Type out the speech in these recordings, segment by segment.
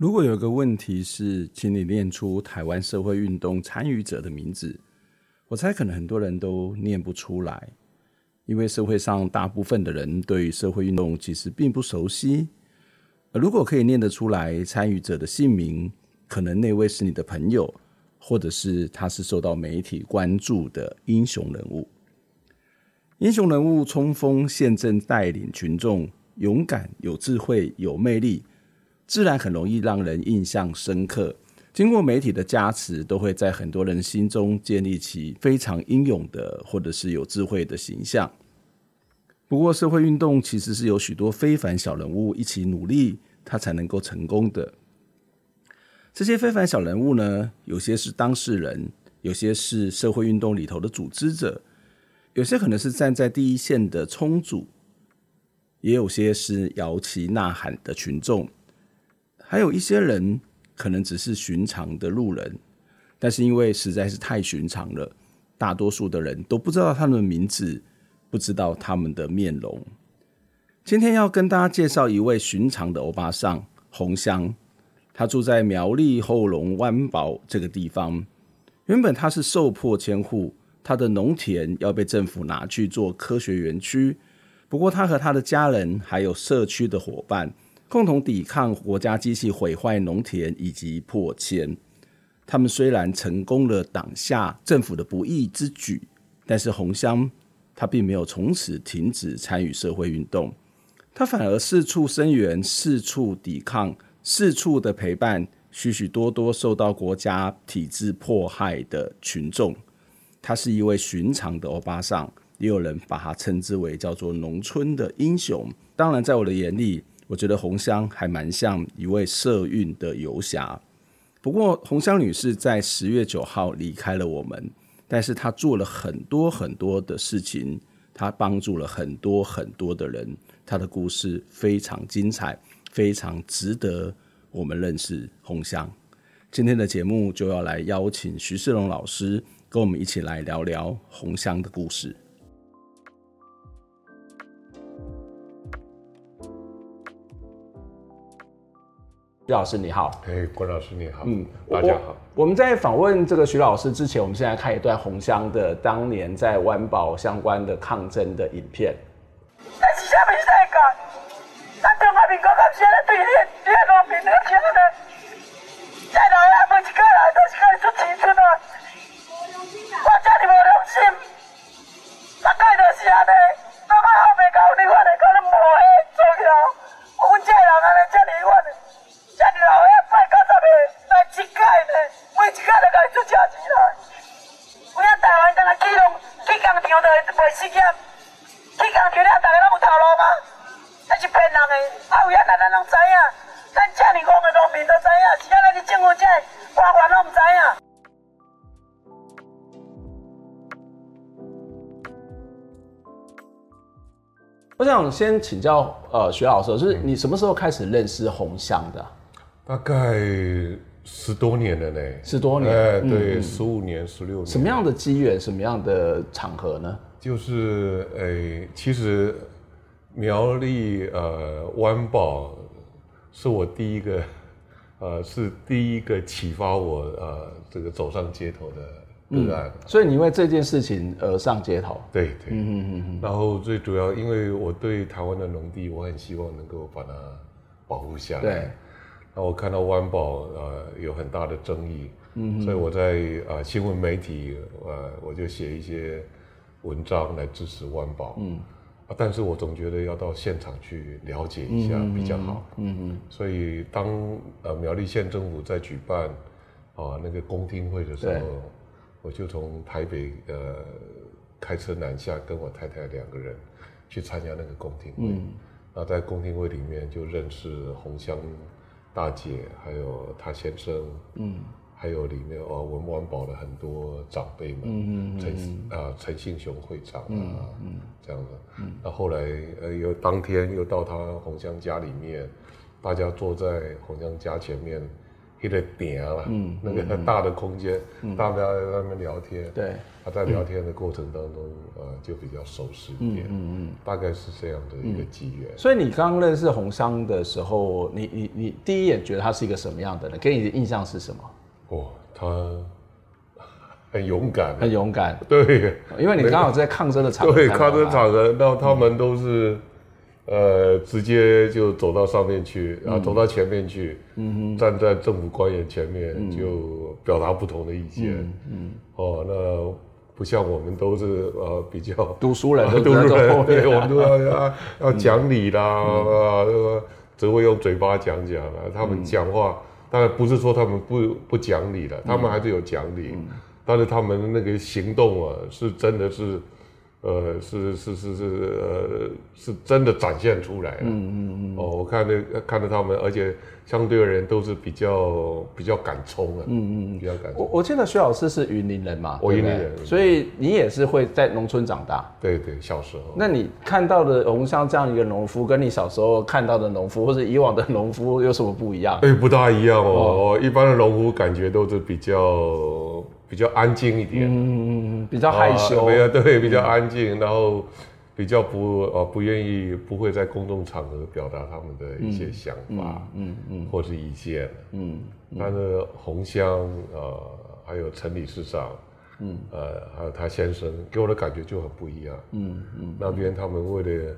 如果有个问题是，请你念出台湾社会运动参与者的名字，我猜可能很多人都念不出来，因为社会上大部分的人对社会运动其实并不熟悉。如果可以念得出来参与者的姓名，可能那位是你的朋友，或者是他是受到媒体关注的英雄人物。英雄人物冲锋陷阵，带领群众，勇敢、有智慧、有魅力。自然很容易让人印象深刻。经过媒体的加持，都会在很多人心中建立起非常英勇的，或者是有智慧的形象。不过，社会运动其实是有许多非凡小人物一起努力，他才能够成功的。这些非凡小人物呢，有些是当事人，有些是社会运动里头的组织者，有些可能是站在第一线的冲组，也有些是摇旗呐喊的群众。还有一些人可能只是寻常的路人，但是因为实在是太寻常了，大多数的人都不知道他们的名字，不知道他们的面容。今天要跟大家介绍一位寻常的欧巴桑红香，他住在苗栗后龙湾堡这个地方。原本他是受迫迁户，他的农田要被政府拿去做科学园区，不过他和他的家人还有社区的伙伴。共同抵抗国家机器毁坏农田以及迫迁。他们虽然成功了挡下政府的不义之举，但是鸿香他并没有从此停止参与社会运动，他反而四处声援、四处抵抗、四处的陪伴许许多多受到国家体制迫害的群众。他是一位寻常的欧巴桑，也有人把他称之为叫做农村的英雄。当然，在我的眼里。我觉得红香还蛮像一位社运的游侠，不过红香女士在十月九号离开了我们，但是她做了很多很多的事情，她帮助了很多很多的人，她的故事非常精彩，非常值得我们认识红香。今天的节目就要来邀请徐世龙老师跟我们一起来聊聊红香的故事。徐老师你好，哎，郭老师你好，嗯，大家好。我，我们在访问这个徐老师之前，我们现在看一段红香的当年在湾宝相关的抗争的影片。想先请教呃徐老师，就是你什么时候开始认识红香的？大概十多年了呢。十多年，哎，对，十五年、十六年。什么样的机缘，什么样的场合呢？就是诶，其实苗栗呃湾宝是我第一个呃是第一个启发我呃这个走上街头的。个案、嗯，所以你因为这件事情而上街头？对对，嗯嗯嗯。然后最主要，因为我对台湾的农地，我很希望能够把它保护下来。对。那我看到湾宝呃有很大的争议，嗯，所以我在啊新闻媒体呃我就写一些文章来支持湾宝，嗯，啊，但是我总觉得要到现场去了解一下比较好，嗯嗯，所以当呃苗栗县政府在举办啊那个公听会的时候，我就从台北呃开车南下，跟我太太两个人去参加那个公听会，那，在公听会里面就认识洪香大姐，还有她先生，嗯。还有里面哦，我们湾宝的很多长辈们，嗯陈啊陈信雄会长啊，嗯嗯、这样的。那、嗯、后来呃，又当天又到他洪香家里面，大家坐在洪香家前面，一个点啊，嗯，那个很大的空间，嗯、大家在那边聊天。对、嗯，他在聊天的过程当中，呃，就比较熟悉一点。嗯嗯，嗯大概是这样的一个机缘。所以你刚刚认识洪商的时候，你你你第一眼觉得他是一个什么样的人？给你的印象是什么？哦，他很勇敢，很勇敢。对，因为你刚好在抗争的场合，对，抗争场合，然后他们都是，呃，直接就走到上面去，然后走到前面去，嗯，站在政府官员前面就表达不同的意见，嗯，哦，那不像我们都是呃比较 读书人，读书人，对，我们都要要要讲理啦，啊，只会用嘴巴讲讲啊，他们讲话。当然不是说他们不不讲理了，他们还是有讲理，嗯、但是他们那个行动啊，是真的是，呃，是是是是呃，是真的展现出来了。嗯嗯嗯。哦，我看那看到他们，而且。相对而言都是比较比较敢冲的，嗯嗯嗯，比较敢冲。我我记得徐老师是云林人嘛，我云林人，所以你也是会在农村长大。对对，小时候。那你看到的洪香这样一个农夫，跟你小时候看到的农夫，或者以往的农夫有什么不一样？哎，不大一样哦。哦，一般的农夫感觉都是比较比较安静一点，嗯嗯嗯，比较害羞，没有对，比较安静，然后。比较不呃不愿意不会在公众场合表达他们的一些想法，嗯嗯，或是意见，嗯，但是洪香呃还有陈理事长，嗯。呃还有他先生给我的感觉就很不一样，嗯嗯，那边他们为了。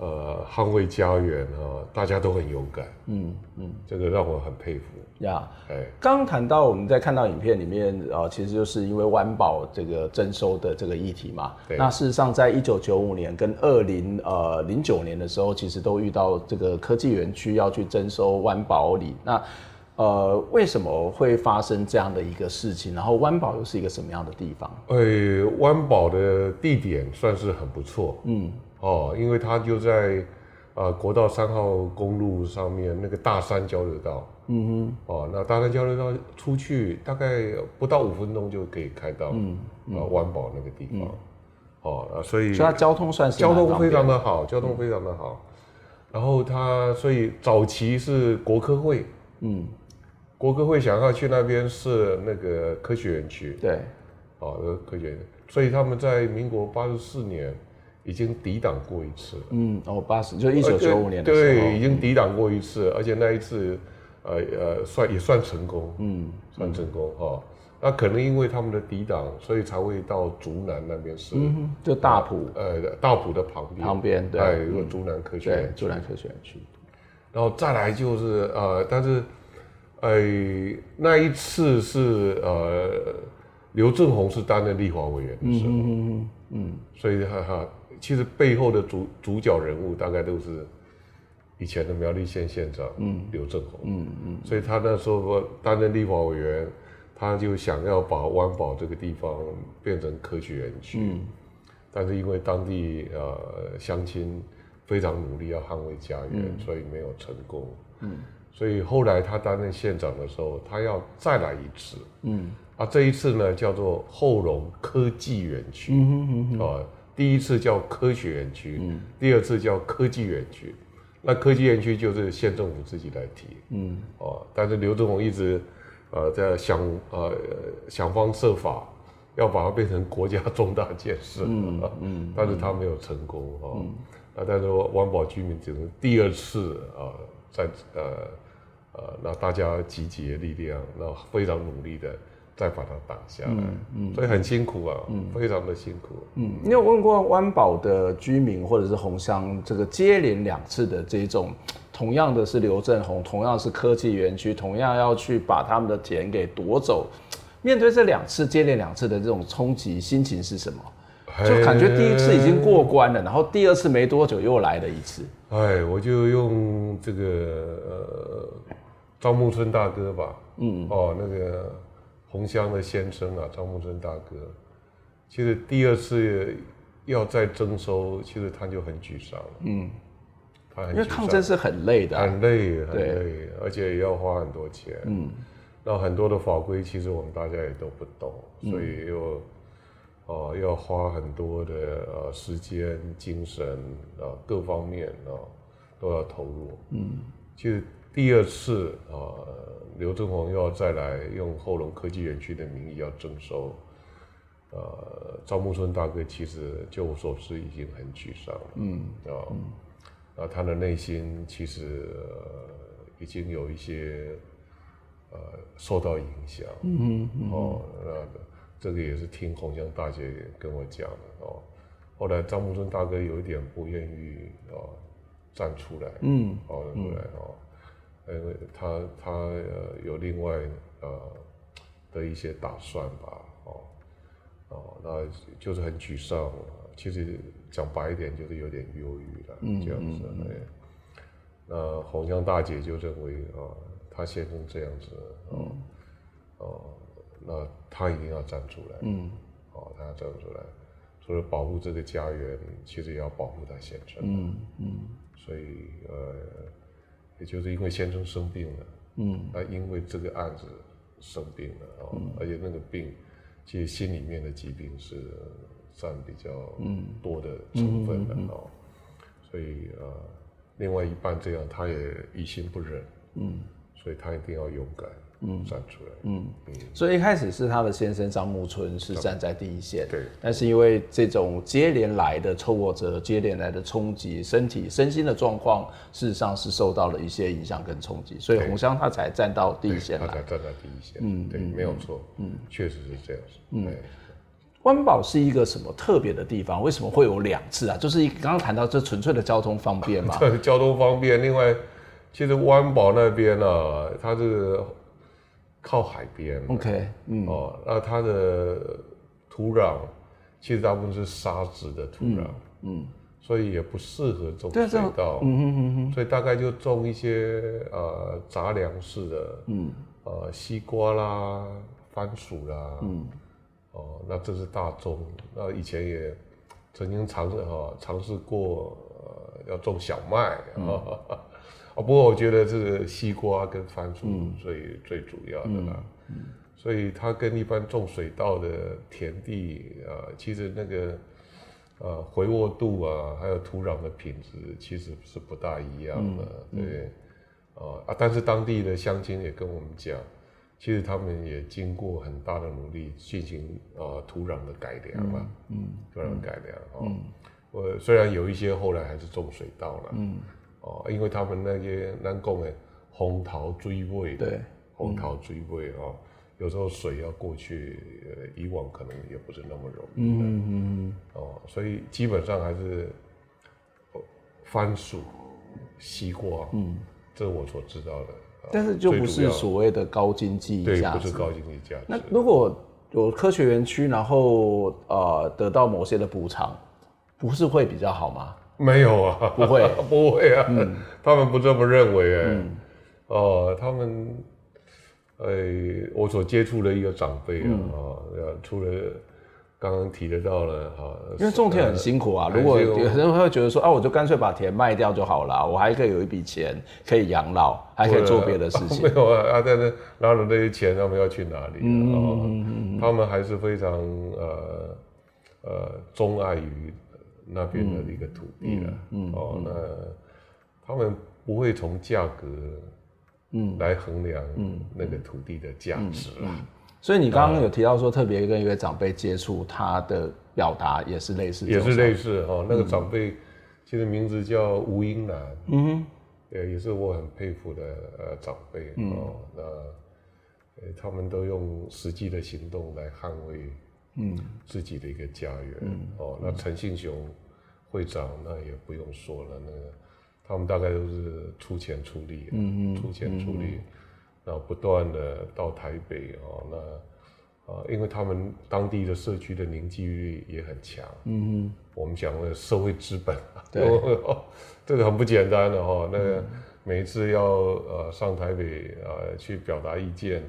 呃，捍卫家园啊，大家都很勇敢，嗯嗯，嗯这个让我很佩服呀。哎刚谈到我们在看到影片里面啊、呃，其实就是因为湾保这个征收的这个议题嘛。对。那事实上，在一九九五年跟二零呃零九年的时候，其实都遇到这个科技园区要去征收湾保里。那呃，为什么会发生这样的一个事情？然后湾宝又是一个什么样的地方？哎，湾宝的地点算是很不错，嗯。哦，因为它就在，啊、呃，国道三号公路上面那个大山交流道。嗯哼。哦，那大山交流道出去大概不到五分钟就可以开到，嗯，啊、呃，湾宝那个地方。嗯、哦，啊，所以。所以它交通算是交通非常的好，交通非常的好。嗯、然后它所以早期是国科会，嗯，国科会想要去那边设那个科学园区。对。哦，科学园，所以他们在民国八十四年。已经抵挡过一次了，嗯，哦，八十就一九九五年的时候，对，已经抵挡过一次，而且那一次，呃呃，算也算成功，嗯，算成功哈、哦。那可能因为他们的抵挡，所以才会到竹南那边是，嗯，就大埔，呃，大埔的旁边，旁边，对，有个竹南科学园，竹南科学园区。然后再来就是呃，但是，呃，那一次是呃，刘正鸿是担任立法委员的时候，嗯嗯嗯，所以哈哈。其实背后的主主角人物大概都是以前的苗栗县县长刘正宏，嗯嗯，所以他那时候担任立法委员，他就想要把湾宝这个地方变成科学园区，嗯，但是因为当地呃乡亲非常努力要捍卫家园，所以没有成功，嗯，所以后来他担任县长的时候，他要再来一次，嗯，啊这一次呢叫做后龙科技园区，嗯啊。第一次叫科学园区，嗯，第二次叫科技园区，那科技园区就是县政府自己来提，嗯，哦，但是刘志宏一直，呃，在想，呃，想方设法要把它变成国家重大建设，嗯嗯，但是他没有成功，哦，嗯，那但是湾宝居民只能第二次啊，在呃呃，那大家集结力量，那非常努力的再把它挡下来，嗯，所以很辛苦啊，嗯，非常的辛苦。嗯，你有问过湾宝的居民或者是红乡这个接连两次的这种，同样的是刘振宏，同样是科技园区，同样要去把他们的田给夺走，面对这两次接连两次的这种冲击，心情是什么？就感觉第一次已经过关了，然后第二次没多久又来了一次。哎，我就用这个呃，赵木春大哥吧，嗯，哦，那个。红乡的先生啊，张木春大哥，其实第二次要再征收，其实他就很沮丧。嗯，他很因为抗争是很累的，很累，很累，而且也要花很多钱。嗯，那很多的法规，其实我们大家也都不懂，嗯、所以又哦要花很多的呃时间、精神啊各方面啊都要投入。嗯，其实第二次啊。刘正宏又要再来用后龙科技园区的名义要征收，呃，赵木春大哥其实就我所知已经很沮丧了，嗯，啊，啊，他的内心其实、呃、已经有一些呃受到影响，嗯嗯哦，那这个也是听红江大姐跟我讲的哦，后来赵木春大哥有一点不愿意哦站出来，嗯，哦出来哦。他他呃有另外呃的一些打算吧，哦哦，那就是很沮丧，其实讲白一点就是有点忧郁了，嗯、这样子。嗯嗯嗯、那红江大姐就认为啊、哦，他先生这样子，哦、嗯、哦，那她一定要站出来，嗯，哦，她要站出来，除了保护这个家园，其实也要保护他先生，嗯嗯，所以呃。也就是因为先生生病了，嗯，他因为这个案子生病了哦，嗯、而且那个病，其实心里面的疾病是占比较多的成分的哦，所以呃，另外一半这样，他也于心不忍，嗯，所以他一定要勇敢。嗯，站出来。嗯嗯，所以一开始是他的先生张木春是站在第一线。对。但是因为这种接连来的抽我者，接连来的冲击，身体身心的状况，事实上是受到了一些影响跟冲击，所以红香他才站到第一线。他才站在第一线。嗯，对，没有错。嗯，确实是这样子。嗯。湾宝是一个什么特别的地方？为什么会有两次啊？就是刚刚谈到这纯粹的交通方便嘛。对，交通方便。另外，其实湾宝那边呢、啊，它这个。靠海边，OK，嗯，哦，那它的土壤其实大部分是沙质的土壤，嗯，嗯，所以也不适合种水稻，嗯嗯嗯嗯，所以大概就种一些呃杂粮式的，嗯，呃西瓜啦、番薯啦，嗯，哦，那这是大宗，那以前也曾经尝试哈尝试过呃要种小麦，嗯。不过我觉得这个西瓜跟番薯最、嗯、最主要的啦，嗯嗯、所以它跟一般种水稻的田地啊、呃，其实那个呃肥沃度啊，还有土壤的品质其实是不大一样的，嗯、对，啊、呃、但是当地的乡亲也跟我们讲，其实他们也经过很大的努力进行啊、呃、土壤的改良嘛，嗯，土壤改良啊，我、嗯哦、虽然有一些后来还是种水稻了，嗯。哦，因为他们那些南贡的红桃追尾，对，红桃追尾哦，有时候水要过去，呃，以往可能也不是那么容易的，嗯嗯哦，所以基本上还是番薯、西瓜，嗯，这是我所知道的。但是就不是所谓的高经济价值，对，不是高经济价值。那如果有科学园区，然后呃得到某些的补偿，不是会比较好吗？没有啊，不会，不会啊，嗯、他们不这么认为哎，嗯、哦，他们，哎，我所接触的一个长辈啊，啊、嗯，除了刚刚提得到了哈，因为种田很辛苦啊，呃、如果有人会觉得说，啊，我就干脆把田卖掉就好了，我还可以有一笔钱可以养老，还可以做别的事情。没有啊，啊，但是拿了那些钱，他们要去哪里？嗯，哦、他们还是非常呃呃钟爱于。那边的一个土地了，哦，那他们不会从价格，嗯，来衡量，那个土地的价值了、嗯。所以你刚刚有提到说，特别跟一个长辈接触，他的表达也是类似，也是类似、哦。那个长辈其实名字叫吴英南，嗯哼，也也是我很佩服的呃长辈、嗯、哦。那他们都用实际的行动来捍卫，嗯，自己的一个家园。嗯、哦，那陈信雄会长那也不用说了，那个他们大概都是出钱出力，嗯嗯，出钱出力，嗯、然后不断的到台北哦，那啊，因为他们当地的社区的凝聚力也很强，嗯嗯，我们讲的社会资本，对，这个很不简单的哈、哦，那个每一次要呃上台北啊、呃、去表达意见。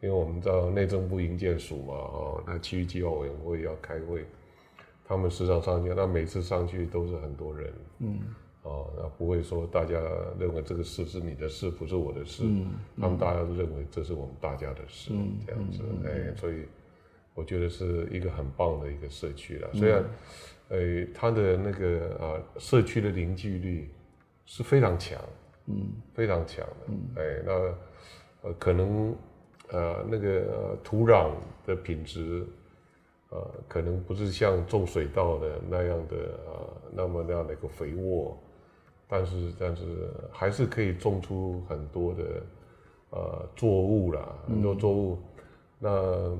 因为我们知道内政部营建署嘛，哦，那区域计划委员会要开会，他们时常上去，那每次上去都是很多人，嗯，哦，那不会说大家认为这个事是你的事，不是我的事，嗯，他们大家都认为这是我们大家的事，嗯，这样子，哎，所以我觉得是一个很棒的一个社区了。虽然，呃，他的那个啊社区的凝聚力是非常强，嗯，非常强的，哎，那呃可能。呃，那个、呃、土壤的品质，呃，可能不是像种水稻的那样的呃，那么那样的一个肥沃，但是但是还是可以种出很多的呃作物啦，很多作物。嗯、那、呃、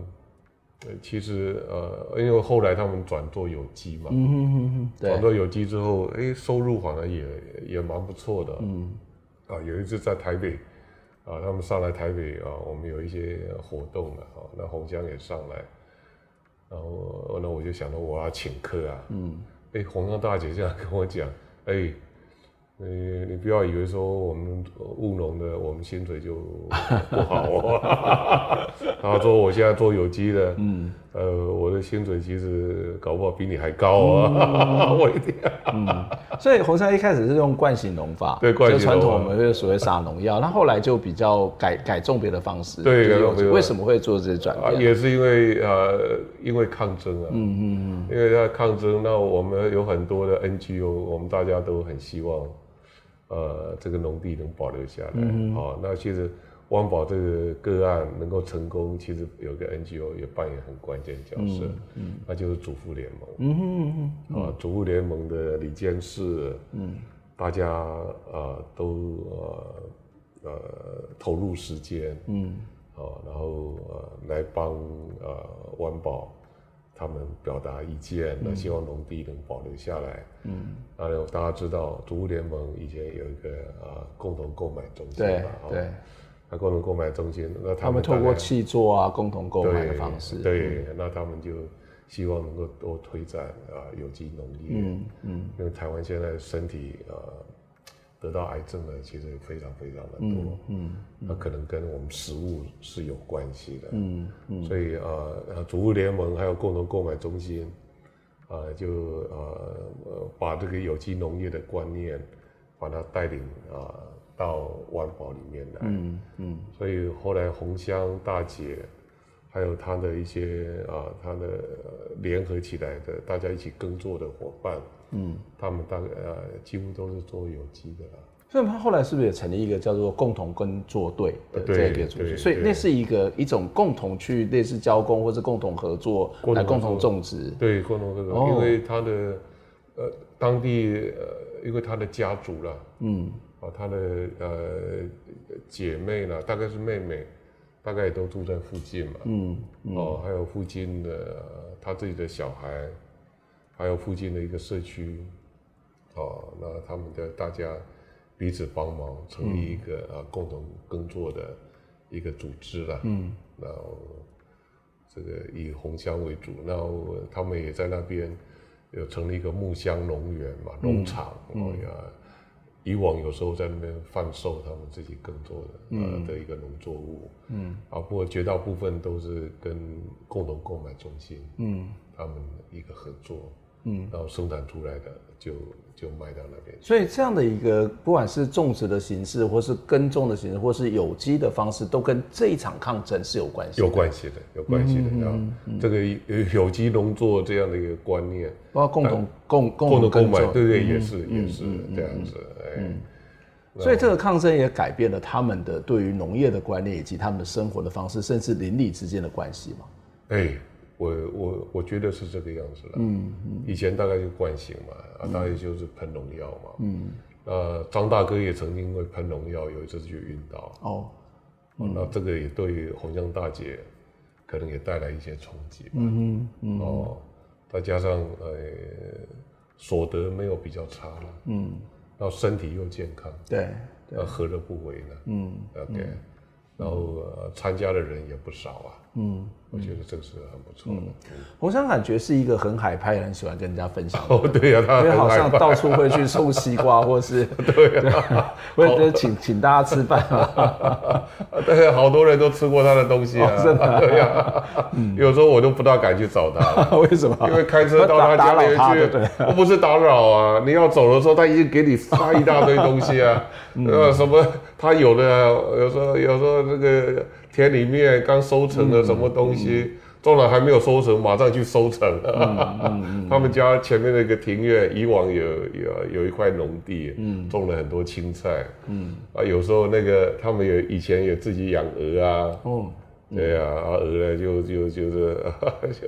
其实呃，因为后来他们转做有机嘛，嗯哼哼哼，转做有机之后，哎，收入反而也也蛮不错的。嗯，啊，有一次在台北。啊，他们上来台北啊，我们有一些活动了啊，那洪江也上来，然后那我就想到我要请客啊，嗯，哎，洪江大姐这样跟我讲，哎。你你不要以为说我们务农的，我们薪水就不好哦。他说我现在做有机的，嗯，呃，我的薪水其实搞不好比你还高啊。我一定。嗯，所以红山一开始是用惯性农法，对，惯性农法。传统我们就所谓撒农药，那后来就比较改改种别的方式。对，为什么会做这些转变？也是因为呃，因为抗争啊。嗯嗯嗯。因为他抗争，那我们有很多的 NGO，我们大家都很希望。呃，这个农地能保留下来，好、嗯哼哦，那其实湾宝这个个案能够成功，其实有个 NGO 也扮演很关键角色，嗯嗯、那就是主妇联盟，嗯哼嗯啊，主妇联盟的李监事，嗯，大家啊、呃、都呃呃投入时间，嗯，啊，然后呃来帮呃湾宝。他们表达意见，那希望农地能保留下来。嗯，然后大家知道，主妇联盟以前有一个啊共同购买中心嘛，对，那共同购买中心，那他们透过契作啊，共同购买的方式，对，那他们就希望能够多推展啊有机农业。嗯嗯，因为台湾现在身体啊。得到癌症的其实非常非常的多，嗯，那、嗯、可能跟我们食物是有关系的，嗯嗯，所以啊，主物联盟还有共同购买中心，啊、呃，就呃把这个有机农业的观念，把它带领啊、呃、到万宝里面来，嗯嗯，所以后来红香大姐，还有她的一些啊，她、呃、的联合起来的大家一起耕作的伙伴。嗯，他们大概呃几乎都是做有机的啦。所以他后来是不是也成立一个叫做共同耕作队的这个组织？所以那是一个一种共同去类似交工或者共同合作来共同种植。对，共同合作，哦、因为他的呃当地呃因为他的家族啦，嗯，啊他的呃姐妹啦，大概是妹妹，大概也都住在附近嘛，嗯，嗯哦还有附近的他自己的小孩。还有附近的一个社区，哦，那他们的大家彼此帮忙，成立一个啊、嗯、共同耕作的一个组织了。嗯，然后这个以红香为主，然后他们也在那边有成立一个木香农园嘛，农场，嗯、哦呀，以往有时候在那边贩售他们自己耕作的、嗯、呃的一个农作物。嗯，啊，不过绝大部分都是跟共同购买中心，嗯，他们一个合作。嗯，然后生产出来的就就卖到那边。所以这样的一个，不管是种植的形式，或是耕种的形式，或是有机的方式，都跟这一场抗争是有关系。有关系的，有关系的。然后这个有机农作这样的一个观念，包括共同共共同购买，对对，也是也是这样子。哎，所以这个抗争也改变了他们的对于农业的观念，以及他们的生活的方式，甚至邻里之间的关系嘛。哎。我我我觉得是这个样子了。嗯嗯。以前大概就惯性嘛，啊，大概就是喷农药嘛。嗯。呃，张大哥也曾经因为喷农药有一次就晕倒。哦。嗯，那这个也对红江大姐可能也带来一些冲击吧。嗯哼，嗯哦，再加上呃所得没有比较差了，嗯，然后身体又健康，对，那何乐不为呢？嗯，OK，嗯然后呃参加的人也不少啊。嗯，我觉得这个是很不错的。鸿香感觉是一个很海派，很喜欢跟人家分享。哦，对呀，他因为好像到处会去送西瓜，或是 对啊，或者请请大家吃饭啊。对，好多人都吃过他的东西啊，真的。对呀，有时候我都不大敢去找他。为什么？因为开车到他家里去，我不是打扰啊。你要走的时候，他已经给你发一大堆东西啊，呃，什么他有的，有时候有时候那个。田里面刚收成的什么东西，种了还没有收成，马上去收成。他们家前面那个庭院，以往有有有一块农地，种了很多青菜。啊，有时候那个他们也以前也自己养鹅啊。对呀，啊鹅呢就就就是，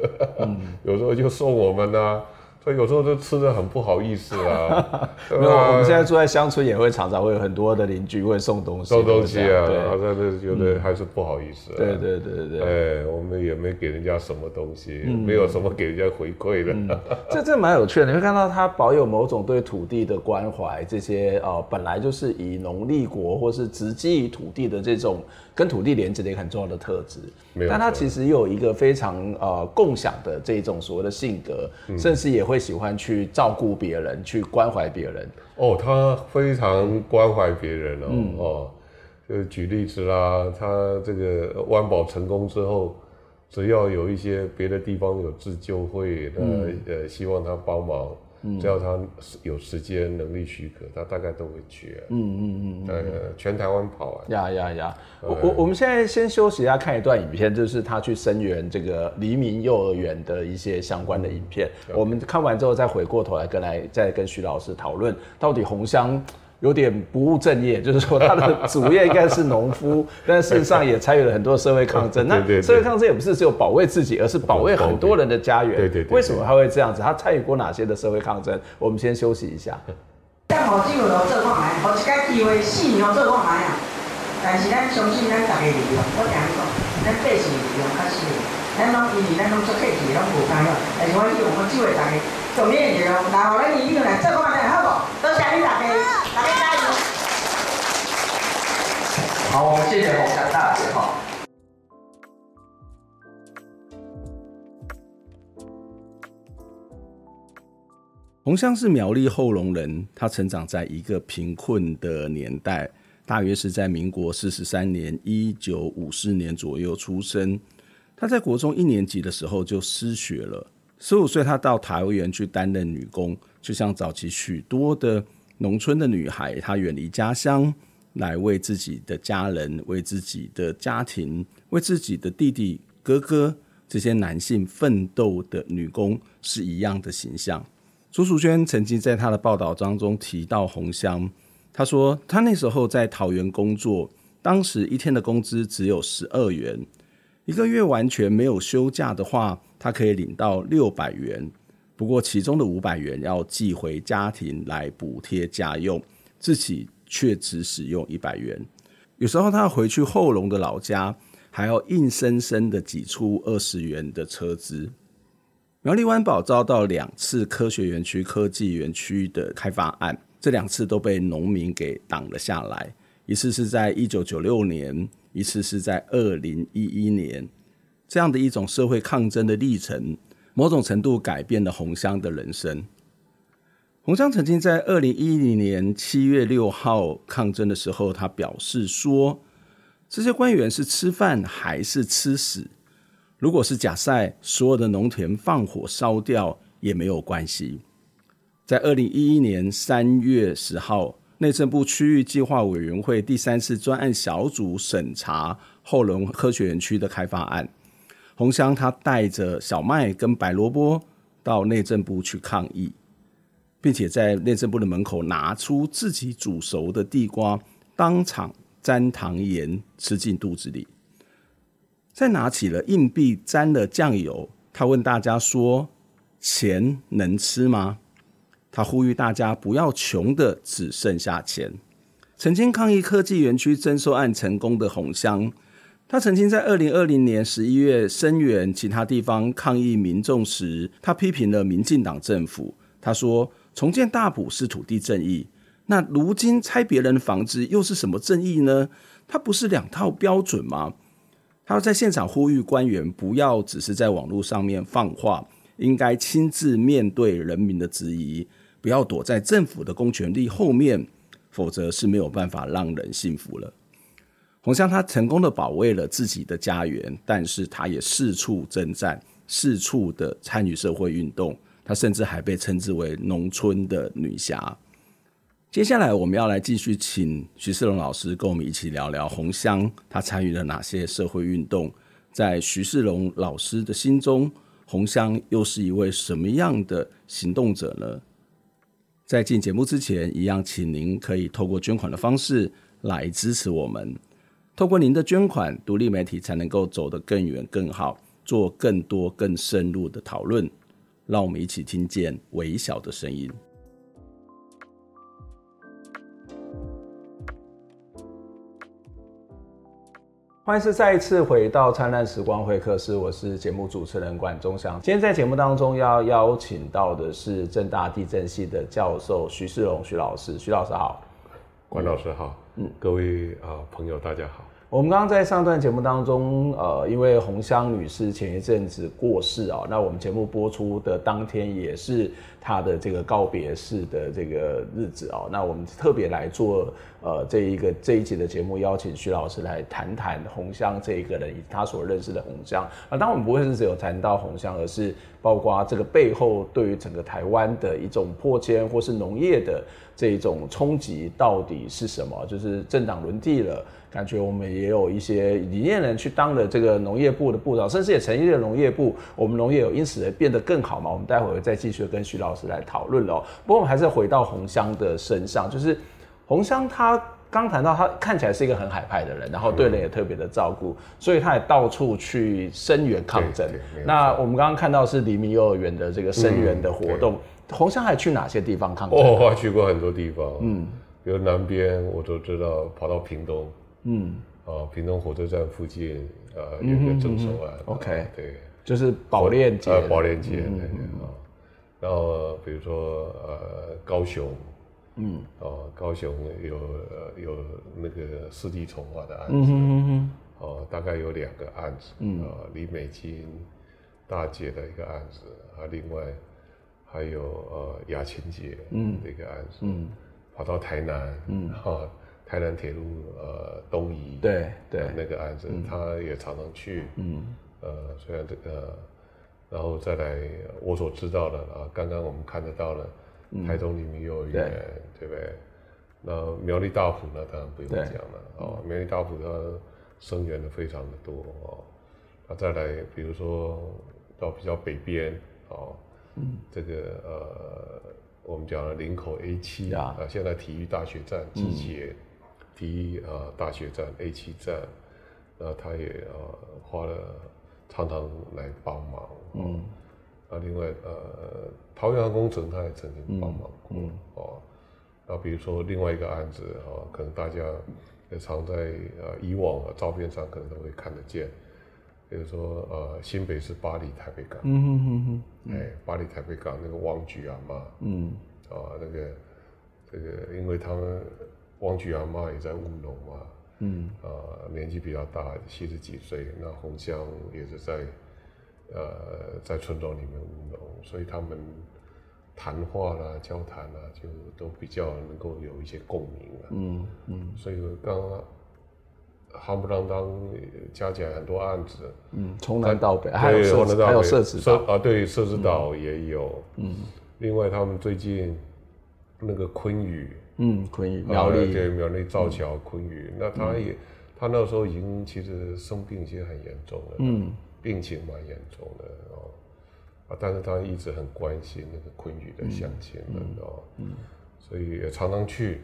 有时候就送我们呐。所以有时候就吃的很不好意思啊。没有，我们现在住在乡村，也会常常会有很多的邻居会送东西。送东西啊，对，好像是觉得还是不好意思。对对对对对。哎，我们也没给人家什么东西，没有什么给人家回馈的。这这蛮有趣的，你会看到他保有某种对土地的关怀，这些呃本来就是以农立国或是直基于土地的这种跟土地连接的一个很重要的特质。但他其实又有一个非常呃共享的这种所谓的性格，甚至也。会喜欢去照顾别人，去关怀别人。哦，他非常关怀别人哦。嗯、哦，就举例子啦，他这个湾宝成功之后，只要有一些别的地方有自救会，那、嗯、呃，希望他帮忙。只要他有时间、能力许可，他大概都会去。嗯嗯嗯，呃，全台湾跑完。呀呀呀！我我我们现在先休息一下，看一段影片，就是他去声援这个黎明幼儿园的一些相关的影片。我们看完之后，再回过头来跟来再跟徐老师讨论，到底红香。有点不务正业，就是说他的 主业应该是农夫，但事实上也参与了很多社会抗争。那社会抗争也不是只有保卫自己，而是保卫很多人的家园。对对对。为什么他会这样子？他参与过哪些的社会抗争？我们先休息一下。但好机会哦，做看卖，好一个机会四年哦，做看卖啊。但是咱相信咱大家力量，我听你讲，咱百姓力量较实，咱拢因为咱拢做客气，拢无干扰。但是我希望我机会大家做面的哦，然后咱一定来做看卖，好不？多谢你大家。好，我们谢谢红香大姐哈。红香是苗栗后龙人，他成长在一个贫困的年代，大约是在民国四十三年（一九五四年）左右出生。他在国中一年级的时候就失学了，十五岁他到桃园去担任女工，就像早期许多的农村的女孩，她远离家乡。来为自己的家人、为自己的家庭、为自己的弟弟、哥哥这些男性奋斗的女工是一样的形象。朱淑娟曾经在她的报道当中提到红香，她说她那时候在桃园工作，当时一天的工资只有十二元，一个月完全没有休假的话，她可以领到六百元，不过其中的五百元要寄回家庭来补贴家用，自己。却只使用一百元，有时候他回去后龙的老家，还要硬生生的挤出二十元的车资。苗栗湾宝遭到两次科学园区、科技园区的开发案，这两次都被农民给挡了下来。一次是在一九九六年，一次是在二零一一年。这样的一种社会抗争的历程，某种程度改变了红香的人生。红香曾经在二零一零年七月六号抗争的时候，他表示说：“这些官员是吃饭还是吃屎？如果是假赛，所有的农田放火烧掉也没有关系。”在二零一一年三月十号，内政部区域计划委员会第三次专案小组审查后龙科学园区的开发案，鸿香他带着小麦跟白萝卜到内政部去抗议。并且在内政部的门口拿出自己煮熟的地瓜，当场沾糖盐吃进肚子里。再拿起了硬币沾了酱油，他问大家说：“钱能吃吗？”他呼吁大家不要穷得只剩下钱。曾经抗议科技园区征收案成功的洪香，他曾经在二零二零年十一月声援其他地方抗议民众时，他批评了民进党政府。他说：“重建大埔是土地正义，那如今拆别人的房子又是什么正义呢？它不是两套标准吗？”他在现场呼吁官员不要只是在网络上面放话，应该亲自面对人民的质疑，不要躲在政府的公权力后面，否则是没有办法让人信服了。洪香他成功的保卫了自己的家园，但是他也四处征战，四处的参与社会运动，他甚至还被称之为农村的女侠。接下来我们要来继续请徐世龙老师跟我们一起聊聊洪香他参与了哪些社会运动，在徐世龙老师的心中，洪香又是一位什么样的行动者呢？在进节目之前，一样请您可以透过捐款的方式来支持我们。透过您的捐款，独立媒体才能够走得更远更好，做更多更深入的讨论。让我们一起听见微小的声音。欢迎是再一次回到灿烂时光会客室，我是节目主持人管中祥。今天在节目当中要邀请到的是正大地震系的教授徐世荣徐老师，徐老师好，管老师好，嗯，各位啊朋友大家好。我们刚刚在上段节目当中，呃，因为洪湘女士前一阵子过世啊，那我们节目播出的当天也是她的这个告别式的这个日子啊，那我们特别来做呃这一个这一集的节目，邀请徐老师来谈谈洪湘这一个人以及他所认识的洪湘啊。当然我们不会是只有谈到洪湘，而是包括这个背后对于整个台湾的一种破迁或是农业的这一种冲击到底是什么？就是政党轮替了。感觉我们也有一些理念人去当了这个农业部的部长，甚至也成立了农业部。我们农业有因此而变得更好嘛？我们待会儿再继续跟徐老师来讨论喽。不过我们还是回到洪湘的身上，就是洪湘他刚谈到他看起来是一个很海派的人，然后对人也特别的照顾，所以他也到处去声援抗争。那我们刚刚看到是黎明幼儿园的这个声援的活动，洪湘还去哪些地方抗争？哦，我去过很多地方，嗯，比如南边我都知道，跑到屏东。嗯，哦，屏东火车站附近，呃，有一个征收案，OK，对，就是宝莲街，呃，宝莲街，对，然后比如说呃，高雄，嗯，哦，高雄有有那个四地重划的案子，嗯嗯哦，大概有两个案子，嗯，啊，李美金大姐的一个案子，啊，另外还有呃雅琴姐，嗯，的一个案子，嗯，跑到台南，嗯，哈。台南铁路呃东移对对、呃、那个案子，嗯、他也常常去，嗯。呃虽然这个，然后再来我所知道的啊，刚刚我们看得到了台中黎明幼儿园，对，对不对？那苗栗大埔呢，当然不用讲了对。哦，苗栗大埔它生源的非常的多哦，那再来比如说到比较北边哦，嗯，这个呃我们讲的林口 A 七啊，现在体育大学站集结。嗯第一啊，大学站 A 七站，那他也啊花了常常来帮忙，嗯，啊，另外呃，桃园工程他也曾经帮忙过，嗯，哦，那比如说另外一个案子啊，可能大家也常在呃以往的照片上可能都会看得见，比如说呃新北市八里台北港，嗯哼哼哼，哎，八里台北港那个王菊啊嘛，嗯，啊那个这个因为他们。王菊阿妈也在务农嘛，嗯，啊、呃，年纪比较大，七十几岁。那洪湘也是在，呃，在村庄里面务农，所以他们谈话啦、交谈啦，就都比较能够有一些共鸣了。嗯嗯。所以刚刚夯不啷当加起来很多案子，嗯，从南到北，还有还有设置岛啊，对，设置岛也有，嗯，另外他们最近那个昆宇。嗯，昆宇苗栗。对苗栗造桥昆宇，那他也他那时候已经其实生病其实很严重了，嗯，病情蛮严重的哦，啊，但是他一直很关心那个昆宇的乡亲们哦，嗯，所以也常常去，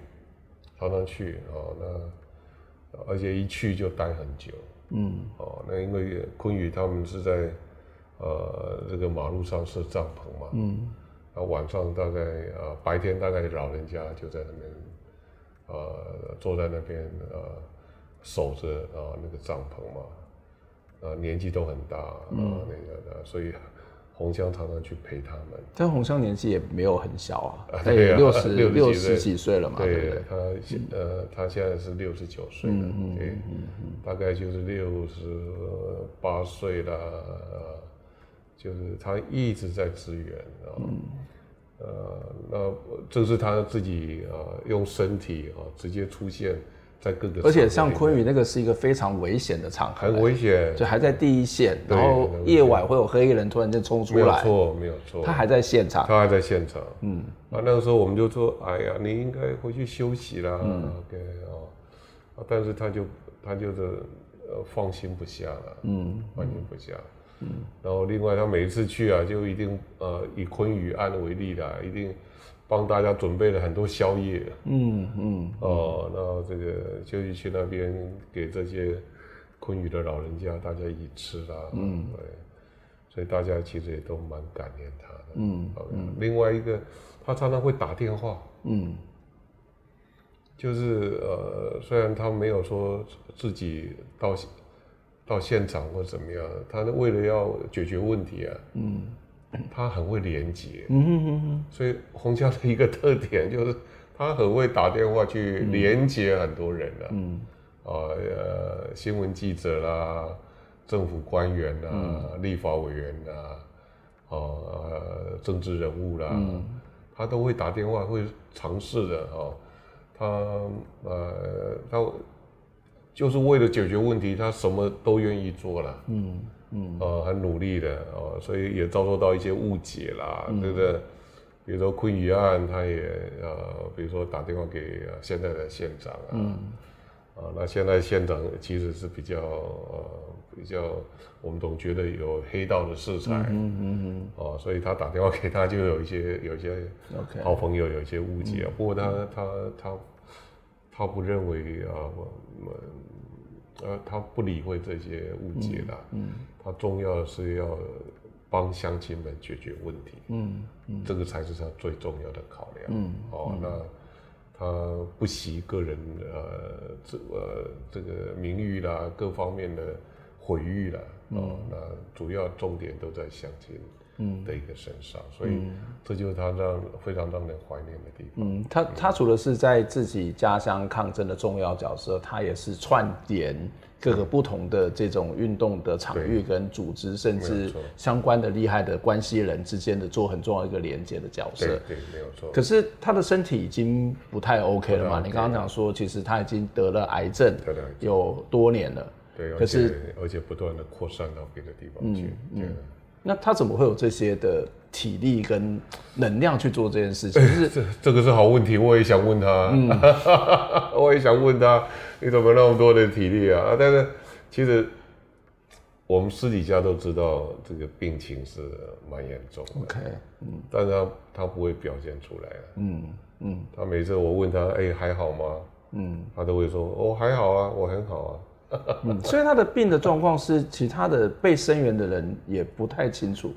常常去哦，那而且一去就待很久，嗯，哦，那因为昆宇他们是在呃这个马路上设帐篷嘛，嗯。啊，晚上大概呃，白天大概老人家就在那边呃，坐在那边呃，守着啊那个帐篷嘛，呃，年纪都很大啊，嗯、那个的，所以红香常常去陪他们。但红香年纪也没有很小啊，他也六十六十几岁了嘛，对，对对他现呃他现在是六十九岁了，嗯对，大概就是六十八岁了，就是他一直在支援啊。嗯。呃，那这是他自己啊、呃，用身体啊、呃、直接出现在各个，而且像昆宇那个是一个非常危险的场合，很危险，就还在第一线，然后夜晚会有黑衣人突然间冲出来，没有错，没有错，他还在现场，他还在现场，嗯，啊，那个时候我们就说，哎呀，你应该回去休息啦，嗯，OK 啊，但是他就他就是呃放心不下了，嗯，放心不下。嗯，然后另外他每一次去啊，就一定呃以昆宇案为例啦，一定帮大家准备了很多宵夜。嗯嗯哦，然后这个就去那边给这些昆宇的老人家大家一起吃啦。嗯，对，所以大家其实也都蛮感念他的。嗯嗯。另外一个，他常常会打电话。嗯。就是呃，虽然他没有说自己到。到现场或怎么样，他为了要解决问题啊，嗯，他很会连接，嗯哼哼哼，所以鸿香的一个特点就是他很会打电话去连接很多人啊，嗯，啊呃新闻记者啦，政府官员啦，嗯、立法委员啦，啊呃政治人物啦，嗯、他都会打电话，会尝试的啊，他呃他。就是为了解决问题，他什么都愿意做了，嗯嗯，呃，很努力的哦，所以也遭受到一些误解啦，嗯、对不对？比如说昆宇案，他也呃，比如说打电话给现在的县长啊，嗯、啊，那现在县长其实是比较呃比较，我们总觉得有黑道的色彩，嗯嗯嗯，哦、所以他打电话给他，就有一些有一些好朋友有一些误解啊，嗯、不过他他他他不认为啊我们。呃，他不理会这些误解啦，嗯，嗯，他重要的是要帮乡亲们解决问题，嗯，嗯，这个才是他最重要的考量，嗯，哦，那他不惜个人呃这呃这个名誉啦，各方面的毁誉啦，哦，那主要重点都在乡亲。嗯的一个身上，所以这就是他让非常让人怀念的地方。嗯，他他除了是在自己家乡抗争的重要角色，他也是串联各个不同的这种运动的场域跟组织，甚至相关的厉害的关系人之间的做很重要一个连接的角色。对，对，没有错。可是他的身体已经不太 OK 了嘛？你刚刚讲说，其实他已经得了癌症，有多年了。对，可是而且不断的扩散到别的地方去。嗯。那他怎么会有这些的体力跟能量去做这件事情？就是这这个是好问题，我也想问他，嗯、我也想问他，你怎么那么多的体力啊？但是其实我们私底下都知道这个病情是蛮严重的。OK，嗯，但是他他不会表现出来嗯嗯，他每次我问他，哎，还好吗？嗯，他都会说，哦，还好啊，我很好啊。嗯，所以他的病的状况是其他的被声援的人也不太清楚。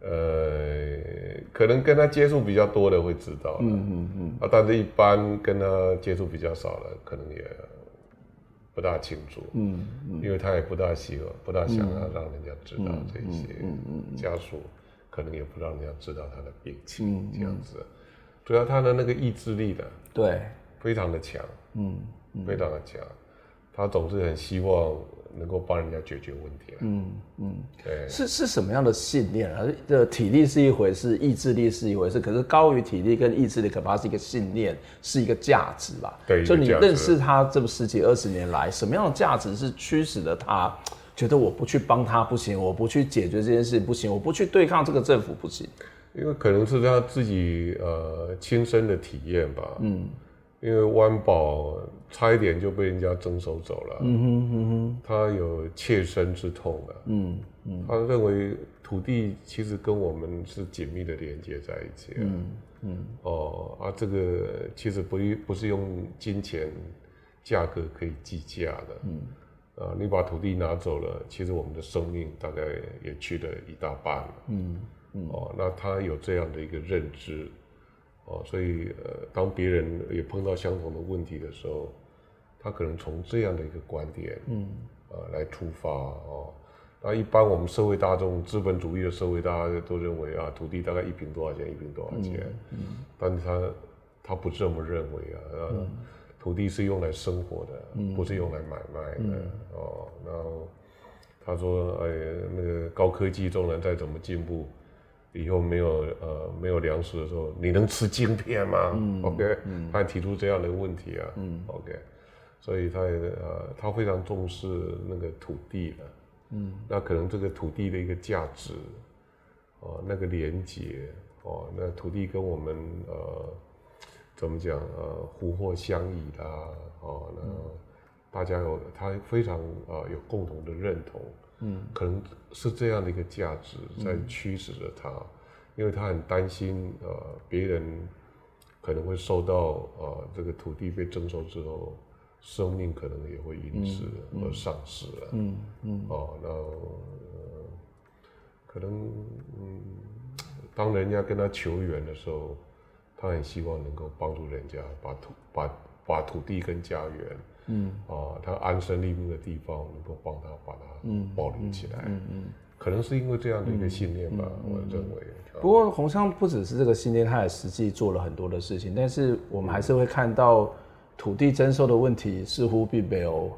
呃，可能跟他接触比较多的会知道。嗯嗯嗯。啊，但是一般跟他接触比较少的，可能也不大清楚。嗯嗯。因为他也不大希望，不大想要让人家知道这些。嗯嗯。家属可能也不让人家知道他的病情，这样子。主要他的那个意志力的，对，非常的强。嗯，非常的强。他总是很希望能够帮人家解决问题。嗯嗯，对，是是什么样的信念啊？这体力是一回事，意志力是一回事。可是高于体力跟意志力，恐怕是一个信念，是一个价值吧？对，就你认识他这么十几二十年来，什么样的价值是驱使了他觉得我不去帮他不行，我不去解决这件事不行，我不去对抗这个政府不行？因为可能是他自己呃亲身的体验吧。嗯。因为湾宝差一点就被人家征收走了，嗯哼嗯哼，他有切身之痛啊，嗯嗯，他认为土地其实跟我们是紧密的连接在一起，嗯嗯，哦啊，这个其实不不是用金钱价格可以计价的，嗯。啊，你把土地拿走了，其实我们的生命大概也去了一大半了，嗯嗯，哦，那他有这样的一个认知。哦，所以呃，当别人也碰到相同的问题的时候，他可能从这样的一个观点，嗯，呃，来出发哦。那一般我们社会大众，资本主义的社会，大家都认为啊，土地大概一平多少钱，一平多少钱，嗯，嗯，但是他他不这么认为啊，嗯，土地是用来生活的，嗯，不是用来买卖的，嗯，哦，然后他说，哎，那个高科技纵然再怎么进步。以后没有呃没有粮食的时候，你能吃晶片吗？嗯，OK，嗯，他提出这样的问题啊，嗯，OK，所以他也呃他非常重视那个土地的，嗯，那可能这个土地的一个价值，哦、呃，那个连接，哦，那土地跟我们呃怎么讲呃福祸相依的，哦，那大家有他非常啊、呃、有共同的认同。嗯，可能是这样的一个价值在驱使着他，嗯、因为他很担心，呃，别人可能会受到，呃，这个土地被征收之后，生命可能也会因此而丧失了。嗯嗯。哦，那、呃、可能，嗯，当人家跟他求援的时候，他很希望能够帮助人家把土把把土地跟家园。嗯啊，他安身立命的地方，能够帮他把它保留起来。嗯嗯，可能是因为这样的一个信念吧，我认为。不过鸿昌不只是这个信念，他也实际做了很多的事情。但是我们还是会看到土地征收的问题似乎并没有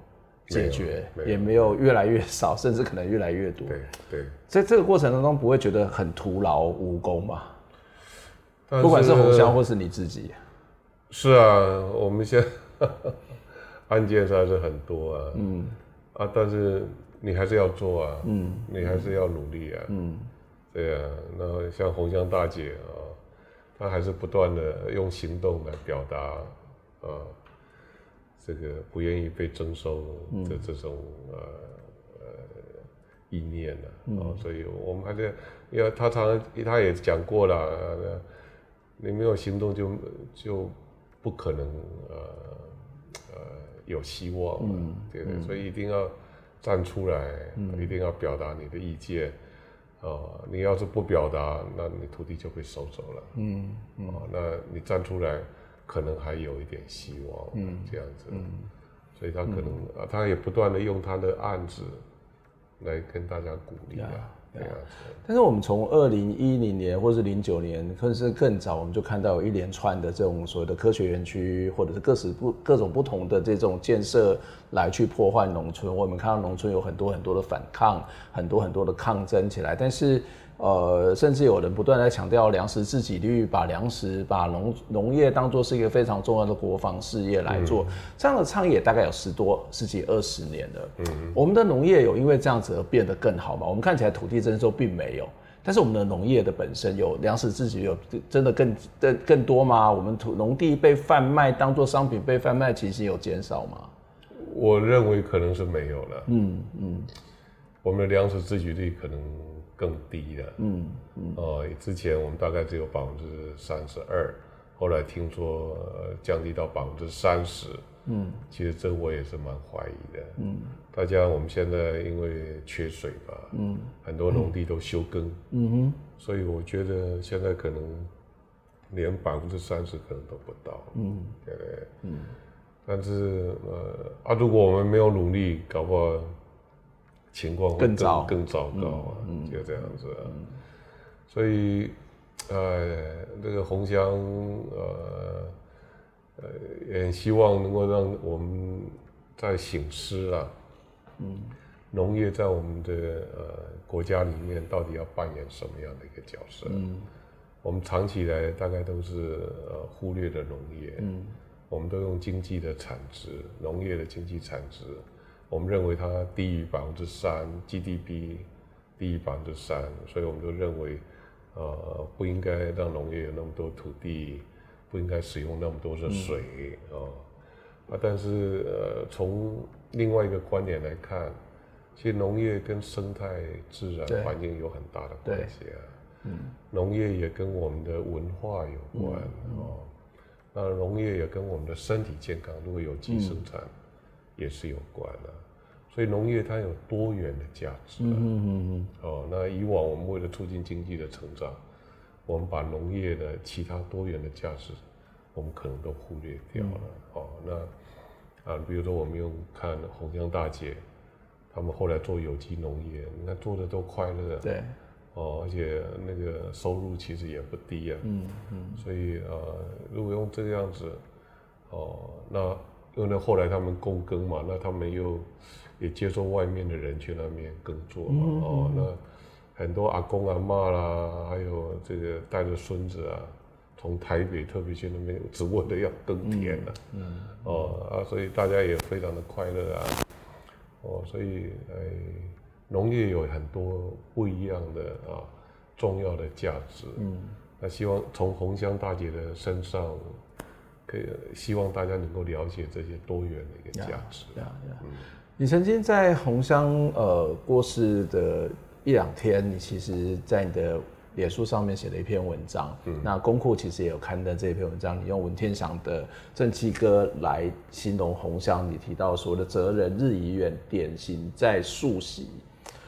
解决，也没有越来越少，甚至可能越来越多。对对，在这个过程当中，不会觉得很徒劳无功吗？不管是红香或是你自己。是啊，我们先。案件还是很多啊，嗯，啊，但是你还是要做啊，嗯，你还是要努力啊，嗯，对啊，那像红香大姐啊，她还是不断的用行动来表达，啊，这个不愿意被征收的这种呃呃意念呢，啊，所以我们还是，因为她常常她也讲过了，你没有行动就就不可能呃。有希望，嗯，对对，所以一定要站出来，嗯，一定要表达你的意见，哦，你要是不表达，那你土地就被收走了，嗯，哦，那你站出来，可能还有一点希望，嗯，这样子，嗯，所以他可能啊，他也不断的用他的案子来跟大家鼓励啊。对啊，但是我们从二零一零年或是零九年，或者是更早，我们就看到有一连串的这种所谓的科学园区，或者是各式不各种不同的这种建设来去破坏农村。我们看到农村有很多很多的反抗，很多很多的抗争起来，但是。呃，甚至有人不断在强调粮食自给率，把粮食、把农农业当做是一个非常重要的国防事业来做，嗯、这样的倡议也大概有十多、十几、二十年了。嗯，我们的农业有因为这样子而变得更好吗？我们看起来土地征收并没有，但是我们的农业的本身有粮食自给有真的更更更多吗？我们土农地被贩卖当做商品被贩卖，其实有减少吗？我认为可能是没有了。嗯嗯，我们的粮食自给率可能。更低的，嗯嗯，哦、呃，之前我们大概只有百分之三十二，后来听说降低到百分之三十，嗯，其实这我也是蛮怀疑的，嗯，大家我们现在因为缺水嘛，嗯，很多农地都休耕，嗯哼，所以我觉得现在可能连百分之三十可能都不到，嗯，对不对？嗯，但是呃啊，如果我们没有努力，搞不好。情况会更糟，更糟糕啊，嗯、就这样子啊。嗯、所以，呃，这个鸿昌，呃，呃，也希望能够让我们在醒思啊，嗯，农业在我们的呃国家里面到底要扮演什么样的一个角色？嗯，我们长期以来大概都是呃忽略了农业，嗯，我们都用经济的产值，农业的经济产值。我们认为它低于百分之三，GDP 低于百分之三，所以我们就认为，呃，不应该让农业有那么多土地，不应该使用那么多的水啊、嗯呃。啊，但是呃，从另外一个观点来看，其实农业跟生态自然环境有很大的关系啊。嗯，农业也跟我们的文化有关啊。那农业也跟我们的身体健康，如果有机生产，也是有关的。所以农业它有多元的价值。嗯嗯嗯。哦，那以往我们为了促进经济的成长，我们把农业的其他多元的价值，我们可能都忽略掉了。嗯、哦，那啊，比如说我们用看红江大姐，他们后来做有机农业，你看做的都快乐。对。哦，而且那个收入其实也不低啊。嗯嗯。所以呃，如果用这个样子，哦，那因为后来他们共耕嘛，那他们又也接受外面的人去那边耕作嘛。嗯嗯哦，那。很多阿公阿嬷啦，还有这个带着孙子啊，从台北特别去那边，只为了要耕田了，嗯，嗯。哦啊，所以大家也非常的快乐啊，哦，所以哎，农业有很多不一样的啊重要的价值，嗯，那希望从红香大姐的身上，可以希望大家能够了解这些多元的一个价值，呀呀，嗯，你曾经在红香呃过世的。一两天，你其实，在你的脸书上面写了一篇文章。嗯，那公库其实也有刊登这一篇文章。你用文天祥的《正气歌》来形容红香，你提到说的“哲人日已远，典型在溯习”。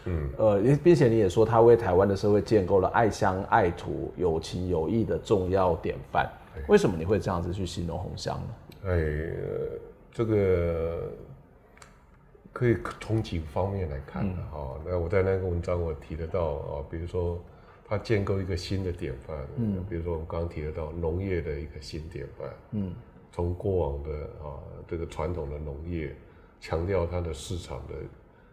嗯，呃，并且你也说他为台湾的社会建构了爱乡爱土、有情有义的重要典范。为什么你会这样子去形容红香呢？哎，这个。可以从几个方面来看的哈、嗯哦。那我在那个文章我提得到啊、哦，比如说它建构一个新的典范，嗯，比如说我们刚刚提得到农业的一个新典范，嗯，从过往的啊这个传统的农业，强调它的市场的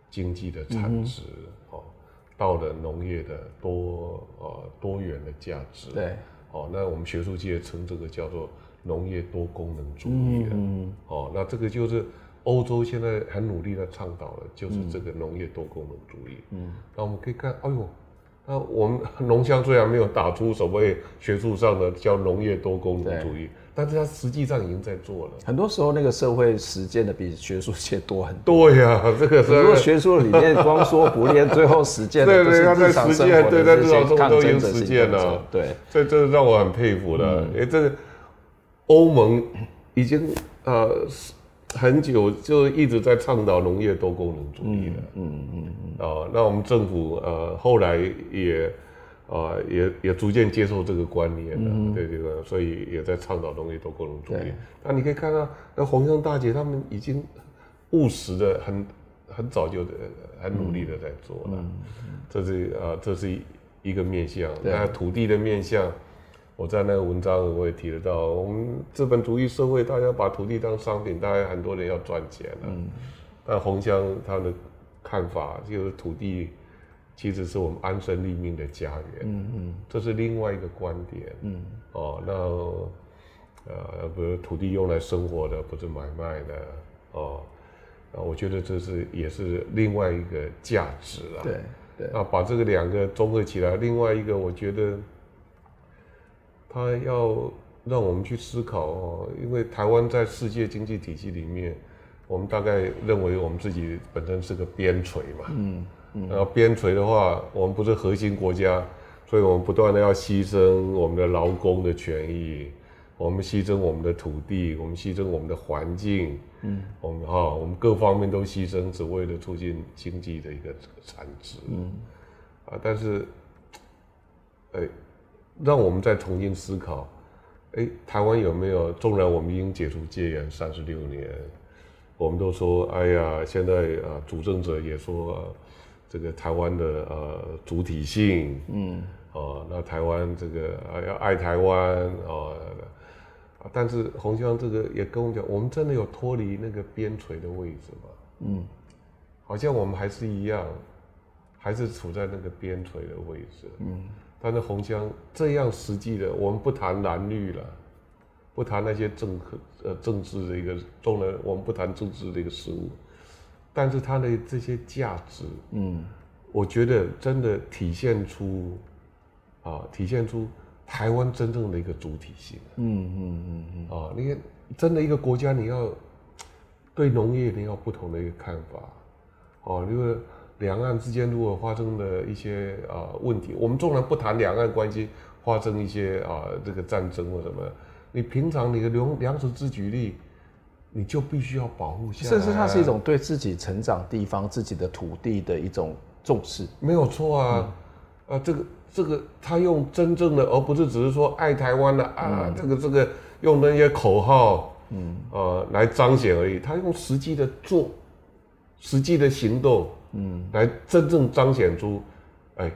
经济的产值，哦、嗯，到了农业的多呃多元的价值，对，哦，那我们学术界称这个叫做农业多功能主义，嗯，哦，那这个就是。欧洲现在很努力的倡导的，就是这个农业多功能主义。嗯，那我们可以看，哎呦，那我们农乡虽然没有打出所谓学术上的叫农业多功能主义，但是它实际上已经在做了。很多时候，那个社会实践的比学术界多很多。对呀，这个如果学术理念光说不练，最后实践对 对，他在实践，对在日常生活都已经实践了。对，这这让我很佩服的。哎，这个欧盟已经呃。很久就一直在倡导农业多功能主义的，嗯嗯嗯，啊，那我们政府呃后来也啊也也逐渐接受这个观念了，对这个，所以也在倡导农业多功能主义。那你可以看到，那鸿香大姐他们已经务实的很很早就很努力的在做了，这是啊这是一个面向，那土地的面向。我在那个文章我也提得到，我们资本主义社会，大家把土地当商品，大家很多人要赚钱了。嗯。但鸿香他的看法就是土地其实是我们安身立命的家园。嗯嗯。这是另外一个观点。嗯。哦，那呃，比如土地用来生活的，不是买卖的。哦。啊，我觉得这是也是另外一个价值啊。对对。啊把这个两个综合起来，另外一个我觉得。他要让我们去思考哦，因为台湾在世界经济体系里面，我们大概认为我们自己本身是个边陲嘛，嗯，嗯，然后边陲的话，我们不是核心国家，所以我们不断的要牺牲我们的劳工的权益，我们牺牲我们的土地，我们牺牲我们的环境，嗯，我们哈，我们各方面都牺牲，只为了促进经济的一个产值，嗯，啊，但是，哎。让我们再重新思考，哎，台湾有没有？纵然我们已经解除戒严三十六年，我们都说，哎呀，现在啊，主政者也说，啊、这个台湾的呃主体性，嗯，哦，那台湾这个啊要爱台湾啊，但是鸿香这个也跟我们讲，我们真的有脱离那个边陲的位置吗？嗯，好像我们还是一样，还是处在那个边陲的位置，嗯。但是红香这样实际的，我们不谈蓝绿了，不谈那些政客呃政治的一个中人，我们不谈政治的一个事物，但是它的这些价值，嗯，我觉得真的体现出，啊，体现出台湾真正的一个主体性，嗯嗯嗯嗯，啊，你看，真的一个国家，你要对农业你要不同的一个看法，哦，因为。两岸之间如果发生的一些啊问题，我们纵然不谈两岸关系发生一些啊这个战争或什么，你平常你的粮粮食自给率，你就必须要保护下来。甚至它是一种对自己成长地方、自己的土地的一种重视。没有错啊，嗯、啊这个这个他用真正的，而不是只是说爱台湾的啊，这个这个用那些口号，嗯，呃，来彰显而已。他用实际的做，实际的行动，嗯，来真正彰显出，哎，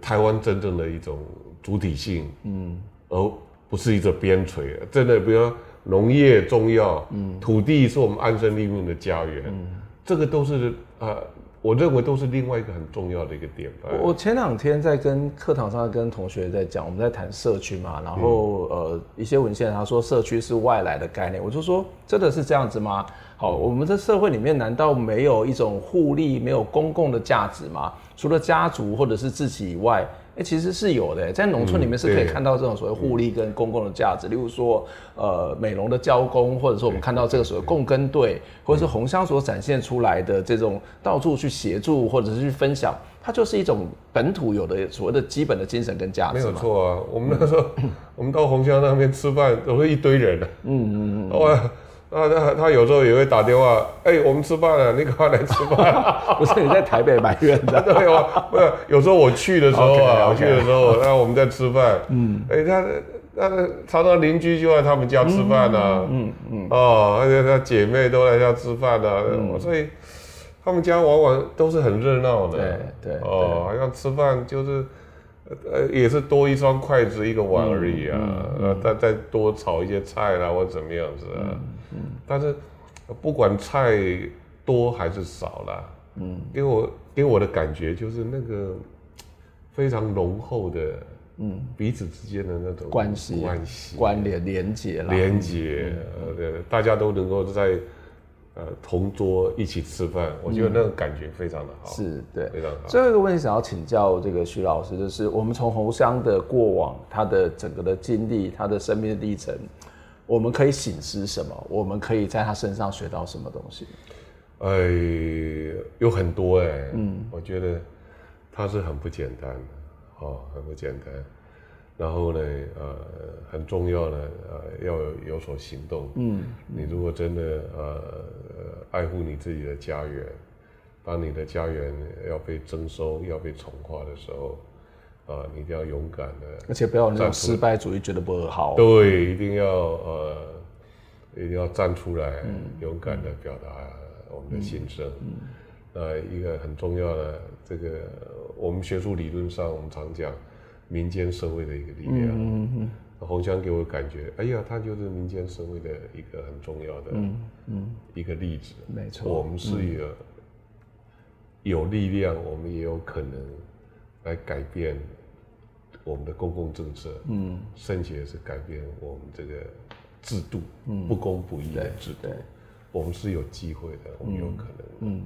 台湾真正的一种主体性，嗯，而不是一个边陲。真的，比如说农业中药，嗯，土地是我们安身立命的家园，嗯，这个都是呃。我认为都是另外一个很重要的一个点。我前两天在跟课堂上跟同学在讲，我们在谈社区嘛，然后呃一些文献他说社区是外来的概念，我就说真的是这样子吗？好，我们在社会里面难道没有一种互利、没有公共的价值吗？除了家族或者是自己以外？哎、欸，其实是有的，在农村里面是可以看到这种所谓互利跟公共的价值，嗯、例如说，呃，美容的交工，或者说我们看到这个所谓共耕队，或者是红乡所展现出来的这种到处去协助或者是去分享，它就是一种本土有的所谓的基本的精神跟价值。没有错啊，我们那时候，嗯、我们到红乡那边吃饭，都是一堆人的。嗯嗯嗯。哇啊，他他有时候也会打电话，哎、欸，我们吃饭了，你赶快来吃饭。不是你在台北埋怨的，对啊？不是，有时候我去的时候啊，我去的时候，那我们在吃饭，嗯，哎，他那常常邻居就在他们家吃饭呢、啊，嗯嗯，哦，而且他姐妹都来家吃饭呢、啊，嗯、所以他们家往往都是很热闹的，对对，哦，好像吃饭就是。呃，也是多一双筷子一个碗而已啊，呃、嗯，再、嗯、再多炒一些菜啦，或者怎么样子啊，嗯，嗯，但是不管菜多还是少啦，嗯，给我给我的感觉就是那个非常浓厚的，嗯，彼此之间的那种关系关系关联连接啦，连接，呃，对，大家都能够在。呃，同桌一起吃饭，我觉得那个感觉非常的好。嗯、是对，非常好。最后一个问题想要请教这个徐老师，就是我们从侯湘的过往，他的整个的经历，他的生命的历程，我们可以醒思什么？我们可以在他身上学到什么东西？哎，有很多哎、欸，嗯，我觉得他是很不简单的，哦，很不简单。然后呢，呃，很重要的，呃，要有，所行动。嗯，你如果真的呃爱护你自己的家园，当你的家园要被征收、要被重划的时候，啊、呃，你一定要勇敢的，而且不要有那种失败主义，觉得不好。对，一定要呃，一定要站出来，嗯、勇敢的表达我们的心声。嗯，呃，一个很重要的这个，我们学术理论上我们常讲。民间社会的一个力量，嗯嗯，鸿乡给我感觉，哎呀，他就是民间社会的一个很重要的，嗯嗯，一个例子。没错，我们是一个有力量，我们也有可能来改变我们的公共政策，嗯，甚至也是改变我们这个制度，嗯，不公不义的制度，我们是有机会的，我们有可能，嗯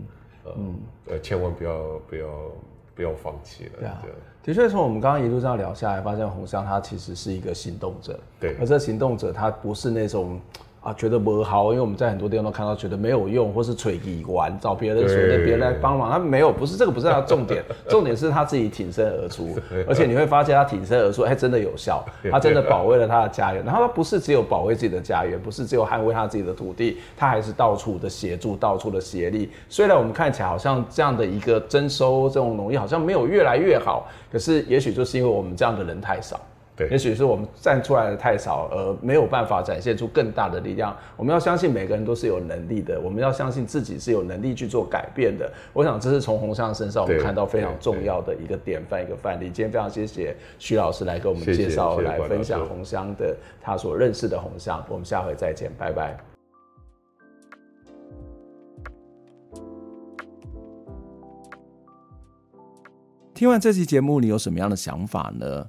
嗯，呃，千万不要不要。不要放弃了。对啊，的确，从我们刚刚一路这样聊下来，发现红香他其实是一个行动者。对，而这行动者他不是那种。啊，觉得不好，因为我们在很多地方都看到，觉得没有用，或是垂疑玩，找别人说的别人来帮忙。他没有，不是这个，不是他的重点，重点是他自己挺身而出，而且你会发现他挺身而出，还真的有效，他真的保卫了他的家园。然后他不是只有保卫自己的家园，不是只有捍卫他自己的土地，他还是到处的协助，到处的协力。虽然我们看起来好像这样的一个征收这种农业好像没有越来越好，可是也许就是因为我们这样的人太少。对，也许是我们站出来的太少，而没有办法展现出更大的力量。我们要相信每个人都是有能力的，我们要相信自己是有能力去做改变的。我想这是从鸿乡身上我们看到非常重要的一个典范、一个范例。今天非常谢谢徐老师来给我们介绍、来分享红香的他所认识的红香。我们下回再见，拜拜。听完这期节目，你有什么样的想法呢？